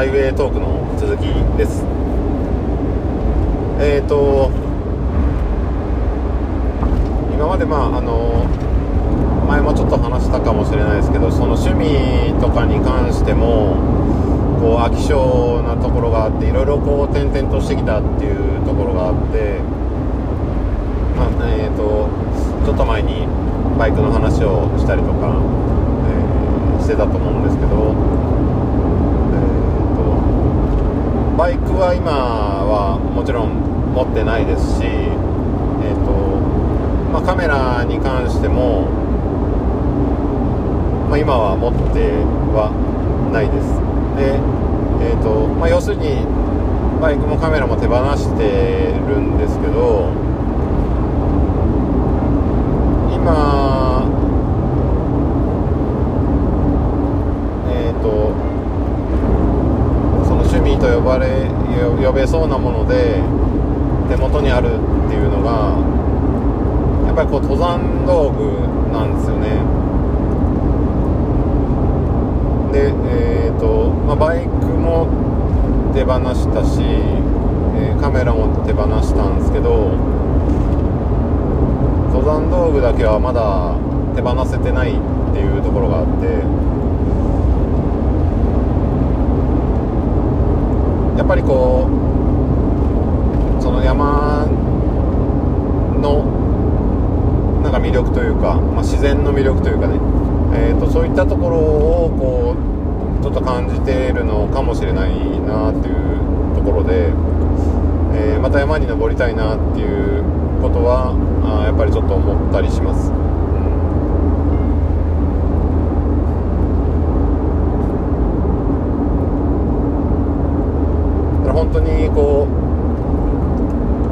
ハイウェイトークの続きです。えっ、ー、と今までまああの前もちょっと話したかもしれないですけどその趣味とかに関してもこう飽き性なところがあっていろいろこう転々としてきたっていうところがあってまあえっ、ー、とちょっと前にバイクの話をしたりとか、えー、してたと思うんですけど、えーと、バイクは今はもちろん持ってないですし、えーとまあ、カメラに関しても、まあ、今は持ってはないです。で、えーとまあ、要するにバイクもカメラも手放してるんですけど今えっ、ー、とその趣味と呼ばれ呼べそうなもので手元にあるっていうのがやっぱりこう登山道具なんですよね。でえっ、ー、と、まあ、バイクも手放したし、え、カメラも手放したんですけど登山道具だけはまだ手放せてないっていうところがあってやっぱりこう山のなんか魅力というか、まあ、自然の魅力というかね、えーと、そういったところをこうちょっと感じているのかもしれないなっていうところで、えー、また山に登りたいなっていうことはあやっぱりちょっと思ったりします、うん、だから本当にこう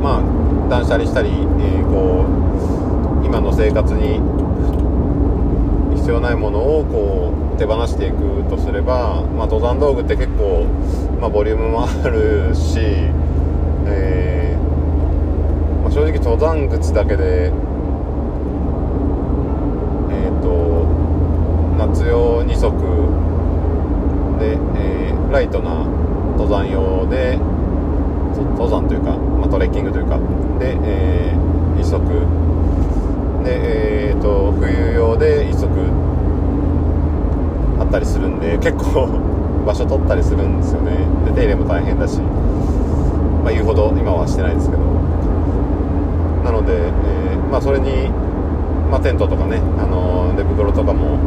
まあ断捨離したり、えー、こう今の生活に必要ないものをこう手放していくとすれば、まあ、登山道具って結構、まあ、ボリュームもあるし、えー正直登山靴だけでえっ、と夏用2足で、えー、ライトな登山用で登山というか、まあ、トレッキングというかで、えー、1足で、えーと、冬用で1足あったりするんで結構 場所取ったりするんですよね。で手入れも大変だし、まあ、言うほど今はしてないですけど。なので、えー、まあ、それに、まあ、テントとかね、あの寝袋とかも、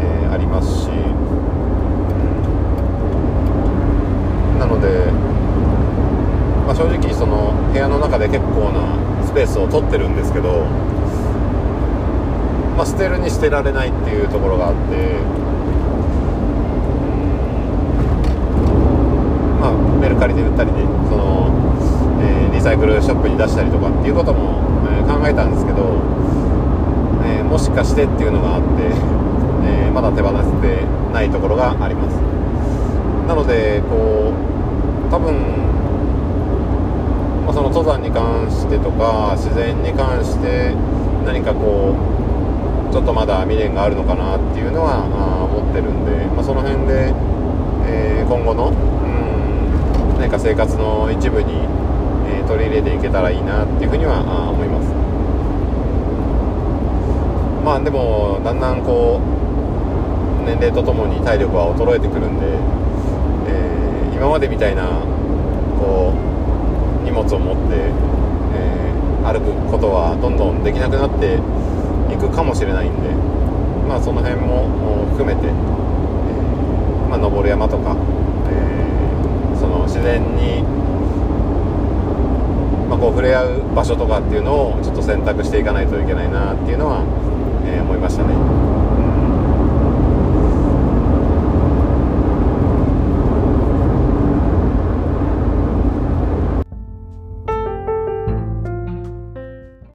えー、ありますし、なので、まあ、正直その部屋の中で結構なスペースを取ってるんですけど、まあ、捨てるに捨てられないっていうところがあって、まあ、メルカリで売ったりでそのえー、リサイクルショップに出したりとかっていうことも、えー、考えたんですけど、えー、もしかしてっていうのがあって、えまだ手放せてないところがあります。なのでこう多分、まあ、その登山に関してとか自然に関して何かこうちょっとまだ未練があるのかなっていうのは思ってるんで、まあ、その辺で、え今後の、うん、何か生活の一部に取り入れていけたらいいなっていうふうには思います。まあでもだんだんこう年齢とともに体力は衰えてくるんで、えー、今までみたいなこう荷物を持って、えー、歩くことはどんどんできなくなっていくかもしれないんでまあその辺も含めて、えー、まあ、登る山とか、えその自然にま、こう触れ合う場所とかっていうのをちょっと選択していかないといけないなっていうのは、え、思いましたね。